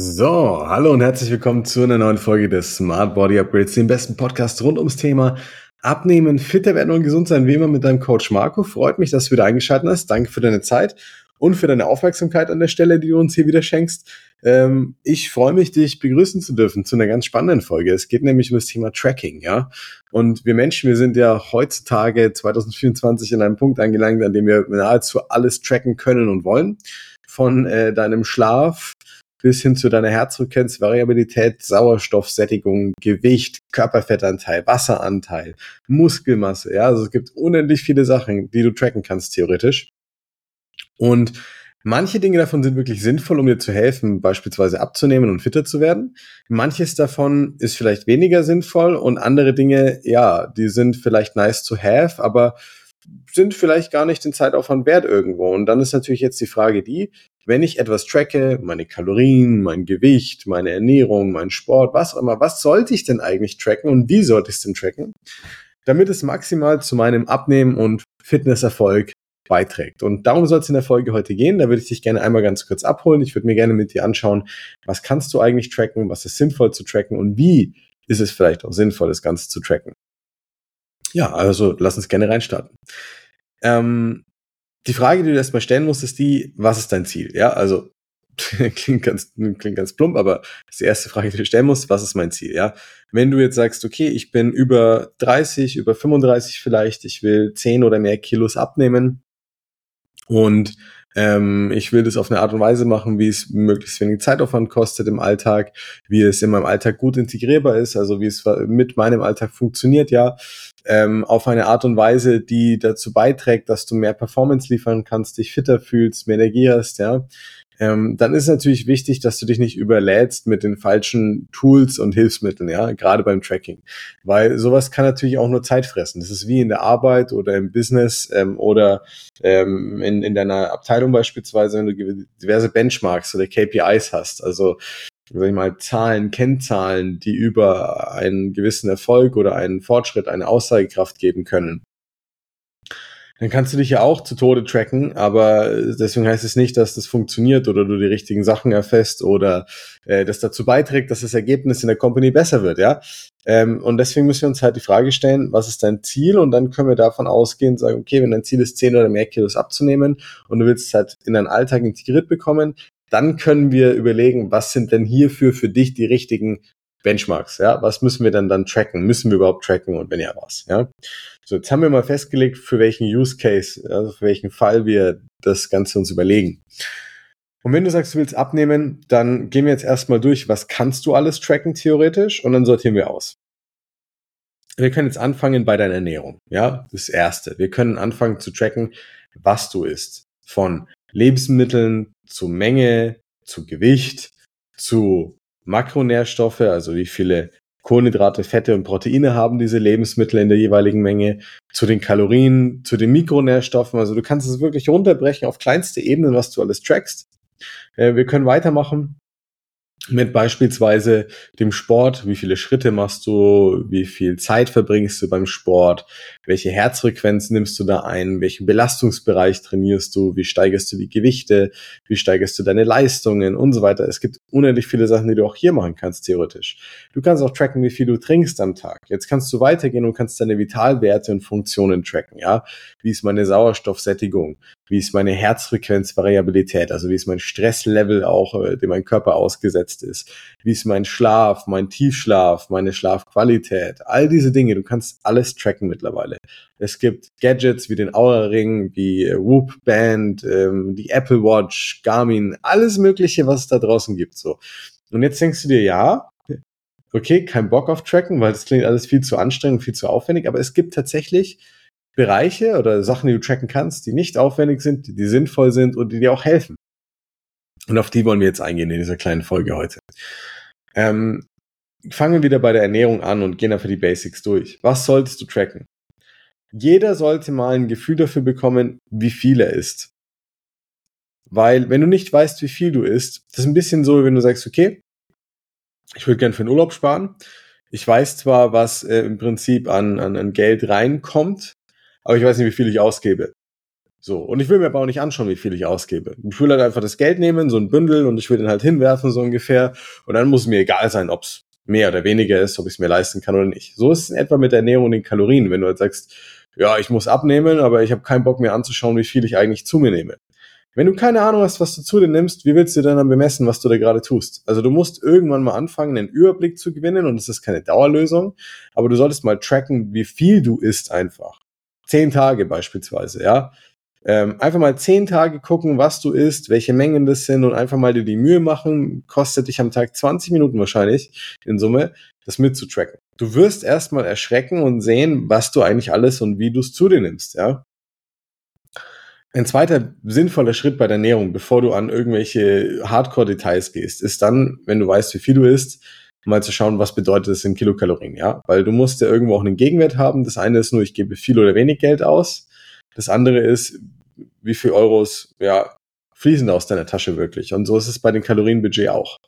So, hallo und herzlich willkommen zu einer neuen Folge des Smart Body Upgrades, dem besten Podcast rund ums Thema Abnehmen, fitter werden und gesund sein, wie immer mit deinem Coach Marco. Freut mich, dass du wieder eingeschaltet hast. Danke für deine Zeit und für deine Aufmerksamkeit an der Stelle, die du uns hier wieder schenkst. Ähm, ich freue mich, dich begrüßen zu dürfen zu einer ganz spannenden Folge. Es geht nämlich um das Thema Tracking, ja. Und wir Menschen, wir sind ja heutzutage 2024 in einem Punkt angelangt, an dem wir nahezu alles tracken können und wollen. Von äh, deinem Schlaf bis hin zu deiner Herzfrequenz, Variabilität, Sauerstoffsättigung, Gewicht, Körperfettanteil, Wasseranteil, Muskelmasse. Ja, also es gibt unendlich viele Sachen, die du tracken kannst, theoretisch. Und manche Dinge davon sind wirklich sinnvoll, um dir zu helfen, beispielsweise abzunehmen und fitter zu werden. Manches davon ist vielleicht weniger sinnvoll und andere Dinge, ja, die sind vielleicht nice to have, aber sind vielleicht gar nicht den Zeitaufwand wert irgendwo. Und dann ist natürlich jetzt die Frage die, wenn ich etwas tracke, meine Kalorien, mein Gewicht, meine Ernährung, mein Sport, was auch immer, was sollte ich denn eigentlich tracken und wie sollte ich es denn tracken, damit es maximal zu meinem Abnehmen und Fitnesserfolg beiträgt. Und darum soll es in der Folge heute gehen. Da würde ich dich gerne einmal ganz kurz abholen. Ich würde mir gerne mit dir anschauen, was kannst du eigentlich tracken, was ist sinnvoll zu tracken und wie ist es vielleicht auch sinnvoll, das Ganze zu tracken. Ja, also lass uns gerne reinstarten. Ähm, die Frage, die du erstmal stellen musst, ist die, was ist dein Ziel? Ja, also klingt ganz, klingt ganz plump, aber das ist die erste Frage, die du stellen musst, was ist mein Ziel? Ja, wenn du jetzt sagst, okay, ich bin über 30, über 35 vielleicht, ich will 10 oder mehr Kilos abnehmen und ähm, ich will das auf eine Art und Weise machen, wie es möglichst wenig Zeitaufwand kostet im Alltag, wie es in meinem Alltag gut integrierbar ist, also wie es mit meinem Alltag funktioniert, ja, ähm, auf eine Art und Weise, die dazu beiträgt, dass du mehr Performance liefern kannst, dich fitter fühlst, mehr Energie hast, ja ähm, dann ist natürlich wichtig, dass du dich nicht überlädst mit den falschen Tools und Hilfsmitteln, ja, gerade beim Tracking. Weil sowas kann natürlich auch nur Zeit fressen. Das ist wie in der Arbeit oder im Business ähm, oder ähm, in, in deiner Abteilung beispielsweise, wenn du diverse Benchmarks oder KPIs hast. Also sag ich mal, Zahlen, Kennzahlen, die über einen gewissen Erfolg oder einen Fortschritt eine Aussagekraft geben können dann kannst du dich ja auch zu Tode tracken, aber deswegen heißt es nicht, dass das funktioniert oder du die richtigen Sachen erfährst oder äh, das dazu beiträgt, dass das Ergebnis in der Company besser wird, ja. Ähm, und deswegen müssen wir uns halt die Frage stellen, was ist dein Ziel? Und dann können wir davon ausgehen, sagen, okay, wenn dein Ziel ist, 10 oder mehr Kilos abzunehmen und du willst es halt in deinen Alltag integriert bekommen, dann können wir überlegen, was sind denn hierfür für dich die richtigen Benchmarks, ja, was müssen wir dann dann tracken? Müssen wir überhaupt tracken und wenn ja, was, ja? So, jetzt haben wir mal festgelegt, für welchen Use Case, also für welchen Fall wir das Ganze uns überlegen. Und wenn du sagst, du willst abnehmen, dann gehen wir jetzt erstmal durch, was kannst du alles tracken theoretisch und dann sortieren wir aus. Wir können jetzt anfangen bei deiner Ernährung, ja, das erste. Wir können anfangen zu tracken, was du isst. Von Lebensmitteln zu Menge, zu Gewicht, zu Makronährstoffe, also wie viele Kohlenhydrate, Fette und Proteine haben diese Lebensmittel in der jeweiligen Menge, zu den Kalorien, zu den Mikronährstoffen. Also du kannst es wirklich runterbrechen auf kleinste Ebenen, was du alles trackst. Äh, wir können weitermachen mit beispielsweise dem Sport, wie viele Schritte machst du, wie viel Zeit verbringst du beim Sport, welche Herzfrequenz nimmst du da ein, welchen Belastungsbereich trainierst du, wie steigerst du die Gewichte, wie steigerst du deine Leistungen und so weiter. Es gibt unendlich viele Sachen, die du auch hier machen kannst, theoretisch. Du kannst auch tracken, wie viel du trinkst am Tag. Jetzt kannst du weitergehen und kannst deine Vitalwerte und Funktionen tracken, ja. Wie ist meine Sauerstoffsättigung? Wie ist meine Herzfrequenzvariabilität? Also wie ist mein Stresslevel auch, äh, dem mein Körper ausgesetzt ist? Wie ist mein Schlaf, mein Tiefschlaf, meine Schlafqualität? All diese Dinge, du kannst alles tracken mittlerweile. Es gibt Gadgets wie den Aura Ring, wie Whoop Band, ähm, die Apple Watch, Garmin, alles Mögliche, was es da draußen gibt. So. Und jetzt denkst du dir, ja, okay, kein Bock auf Tracken, weil das klingt alles viel zu anstrengend, viel zu aufwendig, aber es gibt tatsächlich Bereiche oder Sachen, die du tracken kannst, die nicht aufwendig sind, die sinnvoll sind und die dir auch helfen. Und auf die wollen wir jetzt eingehen in dieser kleinen Folge heute. Ähm, fangen wir wieder bei der Ernährung an und gehen einfach die Basics durch. Was solltest du tracken? Jeder sollte mal ein Gefühl dafür bekommen, wie viel er isst. Weil, wenn du nicht weißt, wie viel du isst, das ist ein bisschen so, wenn du sagst, okay, ich würde gern für den Urlaub sparen. Ich weiß zwar, was äh, im Prinzip an, an, an Geld reinkommt, aber ich weiß nicht, wie viel ich ausgebe. So, und ich will mir aber auch nicht anschauen, wie viel ich ausgebe. Ich will halt einfach das Geld nehmen, so ein Bündel, und ich will den halt hinwerfen, so ungefähr. Und dann muss mir egal sein, ob es mehr oder weniger ist, ob ich es mir leisten kann oder nicht. So ist es in etwa mit der Ernährung und den Kalorien. Wenn du halt sagst, ja, ich muss abnehmen, aber ich habe keinen Bock mehr anzuschauen, wie viel ich eigentlich zu mir nehme. Wenn du keine Ahnung hast, was du zu dir nimmst, wie willst du denn dann bemessen, was du da gerade tust? Also du musst irgendwann mal anfangen, einen Überblick zu gewinnen und es ist keine Dauerlösung, aber du solltest mal tracken, wie viel du isst einfach. Zehn Tage beispielsweise, ja. Ähm, einfach mal zehn Tage gucken, was du isst, welche Mengen das sind und einfach mal dir die Mühe machen. Kostet dich am Tag 20 Minuten wahrscheinlich in Summe, das mitzutracken. Du wirst erstmal erschrecken und sehen, was du eigentlich alles und wie du es zu dir nimmst, ja. Ein zweiter sinnvoller Schritt bei der Ernährung, bevor du an irgendwelche Hardcore-Details gehst, ist dann, wenn du weißt, wie viel du isst, mal zu schauen, was bedeutet es in Kilokalorien, ja? Weil du musst ja irgendwo auch einen Gegenwert haben. Das eine ist nur, ich gebe viel oder wenig Geld aus. Das andere ist, wie viel Euros, ja, fließen aus deiner Tasche wirklich. Und so ist es bei dem Kalorienbudget auch.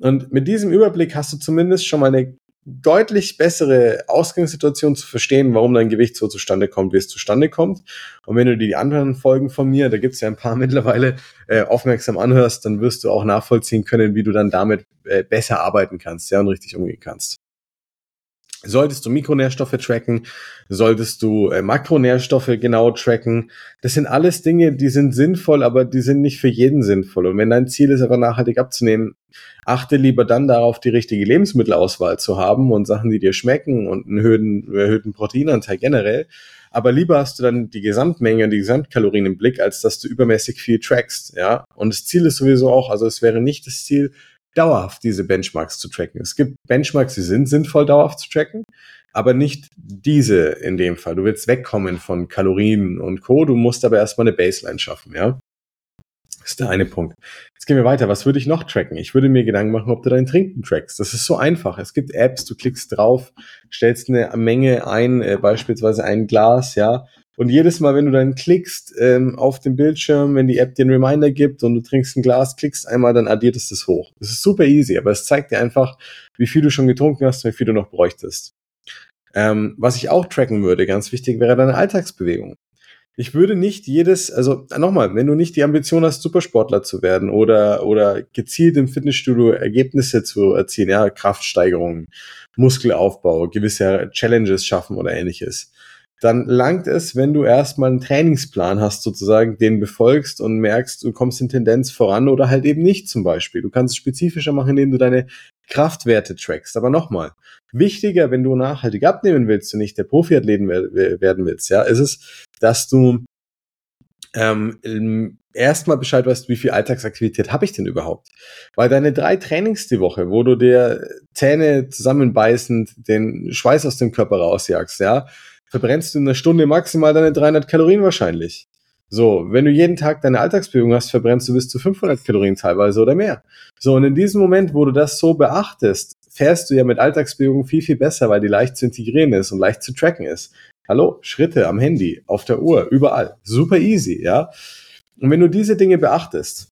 Und mit diesem Überblick hast du zumindest schon mal eine deutlich bessere Ausgangssituation zu verstehen, warum dein Gewicht so zustande kommt, wie es zustande kommt. Und wenn du dir die anderen Folgen von mir, da gibt es ja ein paar mittlerweile, äh, aufmerksam anhörst, dann wirst du auch nachvollziehen können, wie du dann damit äh, besser arbeiten kannst, ja, und richtig umgehen kannst. Solltest du Mikronährstoffe tracken, solltest du äh, Makronährstoffe genau tracken. Das sind alles Dinge, die sind sinnvoll, aber die sind nicht für jeden sinnvoll. Und wenn dein Ziel ist, einfach nachhaltig abzunehmen, achte lieber dann darauf, die richtige Lebensmittelauswahl zu haben und Sachen, die dir schmecken und einen erhöhten, erhöhten Proteinanteil generell. Aber lieber hast du dann die Gesamtmenge, die Gesamtkalorien im Blick, als dass du übermäßig viel trackst, ja. Und das Ziel ist sowieso auch, also es wäre nicht das Ziel, dauerhaft diese Benchmarks zu tracken. Es gibt Benchmarks, die sind sinnvoll dauerhaft zu tracken, aber nicht diese in dem Fall. Du willst wegkommen von Kalorien und Co. Du musst aber erstmal eine Baseline schaffen, ja. Das ist der eine Punkt. Jetzt gehen wir weiter. Was würde ich noch tracken? Ich würde mir Gedanken machen, ob du dein Trinken trackst. Das ist so einfach. Es gibt Apps, du klickst drauf, stellst eine Menge ein, äh, beispielsweise ein Glas, ja, und jedes Mal, wenn du dann klickst ähm, auf dem Bildschirm, wenn die App dir einen Reminder gibt und du trinkst ein Glas, klickst einmal, dann addiert es das hoch. Das ist super easy, aber es zeigt dir einfach, wie viel du schon getrunken hast und wie viel du noch bräuchtest. Ähm, was ich auch tracken würde, ganz wichtig, wäre deine Alltagsbewegung. Ich würde nicht jedes, also nochmal, wenn du nicht die Ambition hast, Supersportler zu werden oder, oder gezielt im Fitnessstudio Ergebnisse zu erzielen, ja, Kraftsteigerungen, Muskelaufbau, gewisse Challenges schaffen oder ähnliches, dann langt es, wenn du erstmal einen Trainingsplan hast, sozusagen, den befolgst und merkst, du kommst in Tendenz voran oder halt eben nicht zum Beispiel. Du kannst es spezifischer machen, indem du deine Kraftwerte trackst. Aber nochmal, wichtiger, wenn du nachhaltig abnehmen willst und nicht der Profiathleten werden willst, ja, ist es, dass du ähm, erstmal Bescheid weißt, wie viel Alltagsaktivität habe ich denn überhaupt? Weil deine drei Trainings die Woche, wo du dir Zähne zusammenbeißend den Schweiß aus dem Körper rausjagst, ja, verbrennst du in einer Stunde maximal deine 300 Kalorien wahrscheinlich. So, wenn du jeden Tag deine Alltagsbewegung hast, verbrennst du bis zu 500 Kalorien teilweise oder mehr. So, und in diesem Moment, wo du das so beachtest, fährst du ja mit Alltagsbewegung viel, viel besser, weil die leicht zu integrieren ist und leicht zu tracken ist. Hallo, Schritte am Handy, auf der Uhr, überall. Super easy, ja. Und wenn du diese Dinge beachtest,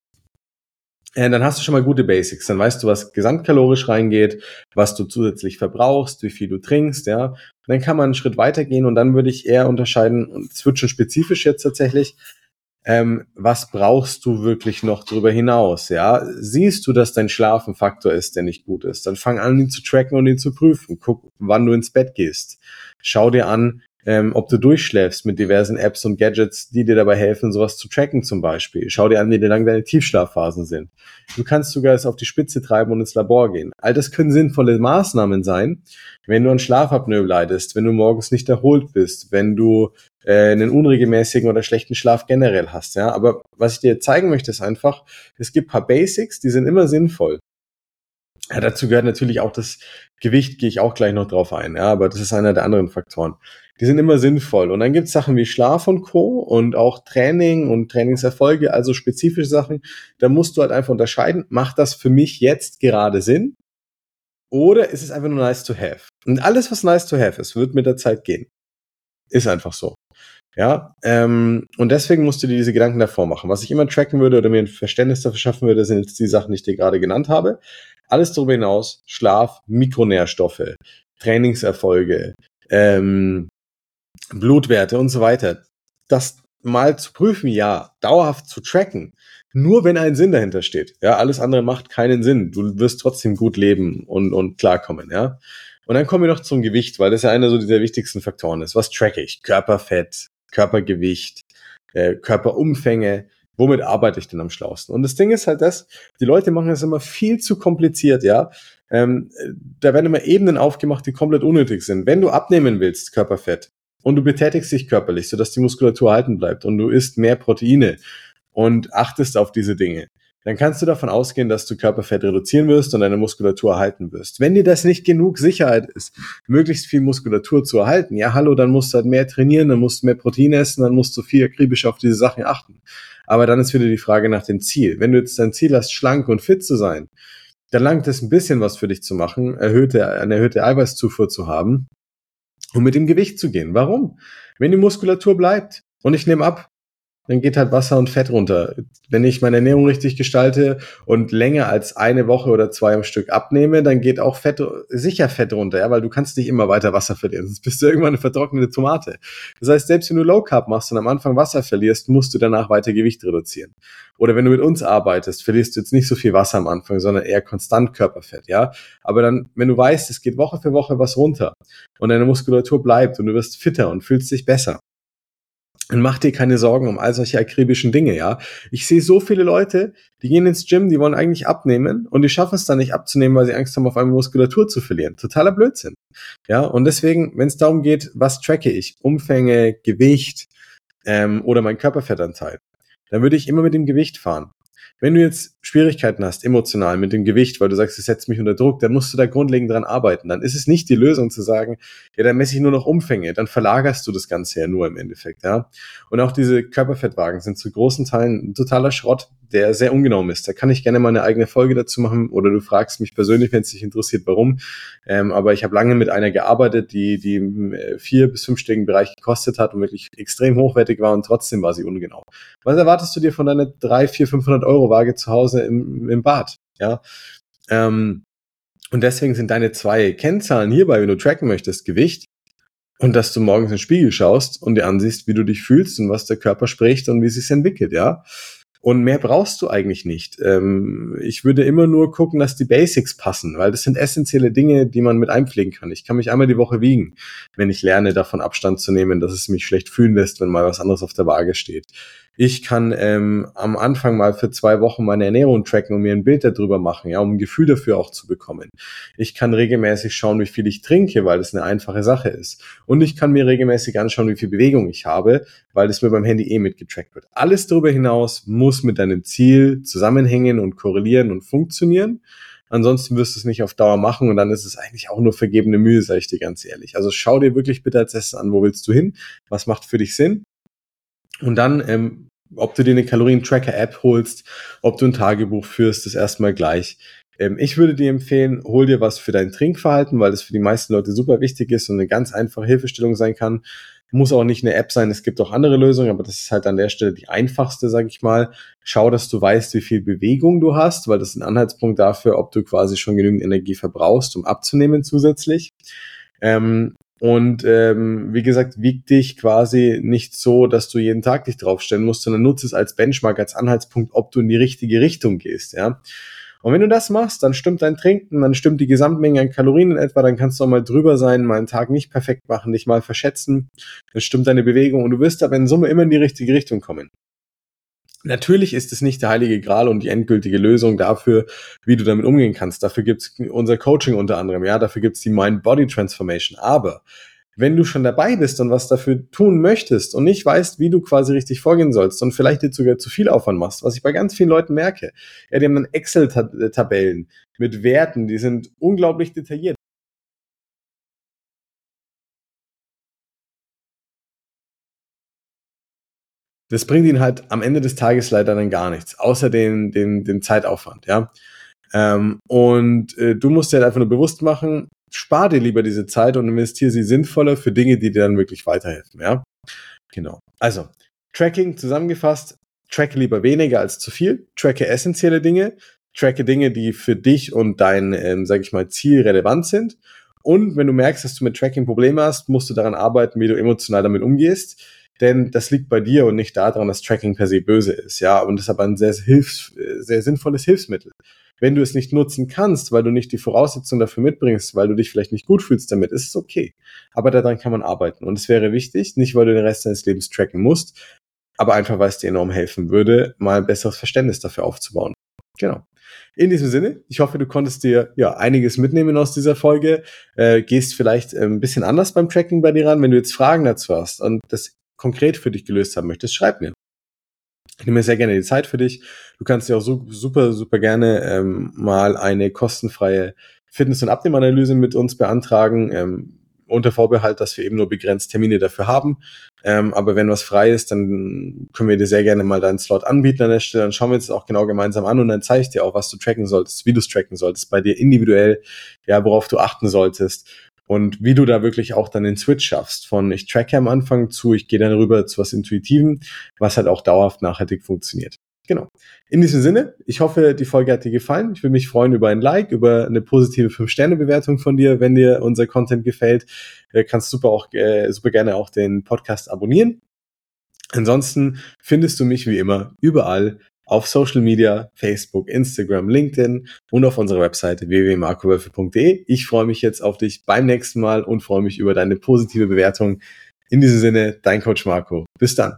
dann hast du schon mal gute Basics. Dann weißt du, was gesamtkalorisch reingeht, was du zusätzlich verbrauchst, wie viel du trinkst, ja. dann kann man einen Schritt weitergehen und dann würde ich eher unterscheiden, und es wird schon spezifisch jetzt tatsächlich, ähm, was brauchst du wirklich noch darüber hinaus, ja? Siehst du, dass dein Schlaf ein Faktor ist, der nicht gut ist, dann fang an, ihn zu tracken und ihn zu prüfen. Guck, wann du ins Bett gehst. Schau dir an, ähm, ob du durchschläfst mit diversen Apps und Gadgets, die dir dabei helfen, sowas zu tracken zum Beispiel. Schau dir an, wie lang deine Tiefschlafphasen sind. Du kannst sogar es auf die Spitze treiben und ins Labor gehen. All das können sinnvolle Maßnahmen sein, wenn du an Schlafapnoe leidest, wenn du morgens nicht erholt bist, wenn du äh, einen unregelmäßigen oder schlechten Schlaf generell hast. Ja, aber was ich dir zeigen möchte, ist einfach, es gibt paar Basics, die sind immer sinnvoll. Ja, dazu gehört natürlich auch das Gewicht, gehe ich auch gleich noch drauf ein, ja, aber das ist einer der anderen Faktoren die sind immer sinnvoll. Und dann gibt es Sachen wie Schlaf und Co. und auch Training und Trainingserfolge, also spezifische Sachen. Da musst du halt einfach unterscheiden, macht das für mich jetzt gerade Sinn? Oder ist es einfach nur nice to have? Und alles, was nice to have ist, wird mit der Zeit gehen. Ist einfach so. Ja, ähm, und deswegen musst du dir diese Gedanken davor machen. Was ich immer tracken würde oder mir ein Verständnis dafür schaffen würde, sind jetzt die Sachen, die ich dir gerade genannt habe. Alles darüber hinaus, Schlaf, Mikronährstoffe, Trainingserfolge, ähm, Blutwerte und so weiter. Das mal zu prüfen, ja, dauerhaft zu tracken, nur wenn ein Sinn dahinter steht. Ja, alles andere macht keinen Sinn. Du wirst trotzdem gut leben und, und klarkommen, ja. Und dann kommen wir noch zum Gewicht, weil das ja einer so dieser wichtigsten Faktoren ist. Was tracke ich? Körperfett, Körpergewicht, äh, Körperumfänge. Womit arbeite ich denn am schlausten? Und das Ding ist halt das, die Leute machen es immer viel zu kompliziert, ja. Ähm, da werden immer Ebenen aufgemacht, die komplett unnötig sind. Wenn du abnehmen willst, Körperfett, und du betätigst dich körperlich, sodass die Muskulatur erhalten bleibt und du isst mehr Proteine und achtest auf diese Dinge, dann kannst du davon ausgehen, dass du Körperfett reduzieren wirst und deine Muskulatur erhalten wirst. Wenn dir das nicht genug Sicherheit ist, möglichst viel Muskulatur zu erhalten, ja hallo, dann musst du halt mehr trainieren, dann musst du mehr Protein essen, dann musst du viel akribisch auf diese Sachen achten. Aber dann ist wieder die Frage nach dem Ziel. Wenn du jetzt dein Ziel hast, schlank und fit zu sein, dann langt es ein bisschen was für dich zu machen, erhöhte, eine erhöhte Eiweißzufuhr zu haben und mit dem Gewicht zu gehen. Warum? Wenn die Muskulatur bleibt und ich nehme ab, dann geht halt Wasser und Fett runter. Wenn ich meine Ernährung richtig gestalte und länger als eine Woche oder zwei am Stück abnehme, dann geht auch Fett, sicher Fett runter, ja, weil du kannst nicht immer weiter Wasser verlieren, sonst bist du irgendwann eine vertrocknete Tomate. Das heißt, selbst wenn du Low Carb machst und am Anfang Wasser verlierst, musst du danach weiter Gewicht reduzieren. Oder wenn du mit uns arbeitest, verlierst du jetzt nicht so viel Wasser am Anfang, sondern eher konstant Körperfett, ja. Aber dann, wenn du weißt, es geht Woche für Woche was runter und deine Muskulatur bleibt und du wirst fitter und fühlst dich besser, und mach dir keine Sorgen um all solche akribischen Dinge, ja. Ich sehe so viele Leute, die gehen ins Gym, die wollen eigentlich abnehmen und die schaffen es dann nicht abzunehmen, weil sie Angst haben, auf einmal Muskulatur zu verlieren. Totaler Blödsinn. Ja, und deswegen, wenn es darum geht, was tracke ich? Umfänge, Gewicht ähm, oder mein Körperfettanteil, dann würde ich immer mit dem Gewicht fahren. Wenn du jetzt Schwierigkeiten hast, emotional mit dem Gewicht, weil du sagst, es setzt mich unter Druck, dann musst du da grundlegend dran arbeiten. Dann ist es nicht die Lösung zu sagen, ja, dann messe ich nur noch Umfänge, dann verlagerst du das Ganze ja nur im Endeffekt, ja. Und auch diese Körperfettwagen sind zu großen Teilen totaler Schrott, der sehr ungenau ist. Da kann ich gerne mal eine eigene Folge dazu machen oder du fragst mich persönlich, wenn es dich interessiert, warum. Ähm, aber ich habe lange mit einer gearbeitet, die die im äh, vier bis fünfstelligen Bereich gekostet hat und wirklich extrem hochwertig war und trotzdem war sie ungenau. Was erwartest du dir von deiner drei, vier, 500 Euro Waage zu Hause im, im Bad? Ja. Ähm, und deswegen sind deine zwei Kennzahlen hierbei, wenn du tracken möchtest, Gewicht und dass du morgens in den Spiegel schaust und dir ansiehst, wie du dich fühlst und was der Körper spricht und wie es sich entwickelt, ja. Und mehr brauchst du eigentlich nicht. Ähm, ich würde immer nur gucken, dass die Basics passen, weil das sind essentielle Dinge, die man mit einpflegen kann. Ich kann mich einmal die Woche wiegen, wenn ich lerne, davon Abstand zu nehmen, dass es mich schlecht fühlen lässt, wenn mal was anderes auf der Waage steht. Ich kann ähm, am Anfang mal für zwei Wochen meine Ernährung tracken und mir ein Bild darüber machen, ja, um ein Gefühl dafür auch zu bekommen. Ich kann regelmäßig schauen, wie viel ich trinke, weil das eine einfache Sache ist. Und ich kann mir regelmäßig anschauen, wie viel Bewegung ich habe, weil das mir beim Handy eh mitgetrackt wird. Alles darüber hinaus muss mit deinem Ziel zusammenhängen und korrelieren und funktionieren. Ansonsten wirst du es nicht auf Dauer machen und dann ist es eigentlich auch nur vergebene Mühe, sage ich dir ganz ehrlich. Also schau dir wirklich bitte als erstes an, wo willst du hin? Was macht für dich Sinn? Und dann, ähm, ob du dir eine Kalorien-Tracker-App holst, ob du ein Tagebuch führst, ist erstmal gleich. Ähm, ich würde dir empfehlen, hol dir was für dein Trinkverhalten, weil das für die meisten Leute super wichtig ist und eine ganz einfache Hilfestellung sein kann. Muss auch nicht eine App sein, es gibt auch andere Lösungen, aber das ist halt an der Stelle die einfachste, sag ich mal. Schau, dass du weißt, wie viel Bewegung du hast, weil das ist ein Anhaltspunkt dafür, ob du quasi schon genügend Energie verbrauchst, um abzunehmen zusätzlich. Ähm, und ähm, wie gesagt, wieg dich quasi nicht so, dass du jeden Tag dich draufstellen musst, sondern nutze es als Benchmark, als Anhaltspunkt, ob du in die richtige Richtung gehst, ja. Und wenn du das machst, dann stimmt dein Trinken, dann stimmt die Gesamtmenge an Kalorien in etwa, dann kannst du auch mal drüber sein, mal einen Tag nicht perfekt machen, dich mal verschätzen, dann stimmt deine Bewegung und du wirst aber in Summe immer in die richtige Richtung kommen. Natürlich ist es nicht der heilige Gral und die endgültige Lösung dafür, wie du damit umgehen kannst. Dafür gibt's unser Coaching unter anderem, ja, dafür gibt's die Mind-Body-Transformation. Aber wenn du schon dabei bist und was dafür tun möchtest und nicht weißt, wie du quasi richtig vorgehen sollst und vielleicht jetzt sogar zu viel Aufwand machst, was ich bei ganz vielen Leuten merke, ja, die haben dann Excel-Tabellen mit Werten, die sind unglaublich detailliert. Das bringt ihnen halt am Ende des Tages leider dann gar nichts, außer den, den, den Zeitaufwand, ja. Ähm, und äh, du musst dir halt einfach nur bewusst machen, spar dir lieber diese Zeit und investiere sie sinnvoller für Dinge, die dir dann wirklich weiterhelfen, ja. Genau. Also, Tracking zusammengefasst, tracke lieber weniger als zu viel, tracke essentielle Dinge, tracke Dinge, die für dich und dein, ähm, sag ich mal, Ziel relevant sind. Und wenn du merkst, dass du mit Tracking Probleme hast, musst du daran arbeiten, wie du emotional damit umgehst denn das liegt bei dir und nicht daran, dass Tracking per se böse ist, ja, und ist aber ein sehr, hilfs-, sehr sinnvolles Hilfsmittel. Wenn du es nicht nutzen kannst, weil du nicht die Voraussetzungen dafür mitbringst, weil du dich vielleicht nicht gut fühlst damit, ist es okay. Aber daran kann man arbeiten. Und es wäre wichtig, nicht weil du den Rest deines Lebens tracken musst, aber einfach weil es dir enorm helfen würde, mal ein besseres Verständnis dafür aufzubauen. Genau. In diesem Sinne, ich hoffe, du konntest dir ja einiges mitnehmen aus dieser Folge. Äh, gehst vielleicht äh, ein bisschen anders beim Tracking bei dir ran. Wenn du jetzt Fragen dazu hast und das konkret für dich gelöst haben möchtest, schreib mir. Ich nehme mir sehr gerne die Zeit für dich. Du kannst dir auch so, super, super gerne ähm, mal eine kostenfreie Fitness- und Abnehmanalyse mit uns beantragen. Ähm, unter Vorbehalt, dass wir eben nur begrenzt Termine dafür haben. Ähm, aber wenn was frei ist, dann können wir dir sehr gerne mal deinen Slot anbieten an der Stelle. Dann schauen wir uns das auch genau gemeinsam an und dann zeige ich dir auch, was du tracken solltest, wie du es tracken solltest, bei dir individuell, ja, worauf du achten solltest und wie du da wirklich auch dann den Switch schaffst von ich tracke am Anfang zu, ich gehe dann rüber zu was Intuitivem, was halt auch dauerhaft nachhaltig funktioniert. Genau. In diesem Sinne, ich hoffe, die Folge hat dir gefallen. Ich würde mich freuen über ein Like, über eine positive 5-Sterne-Bewertung von dir, wenn dir unser Content gefällt. Äh, kannst super auch äh, super gerne auch den Podcast abonnieren. Ansonsten findest du mich wie immer überall auf Social Media, Facebook, Instagram, LinkedIn und auf unserer Webseite www.markowölfe.de. Ich freue mich jetzt auf dich beim nächsten Mal und freue mich über deine positive Bewertung. In diesem Sinne, dein Coach Marco. Bis dann.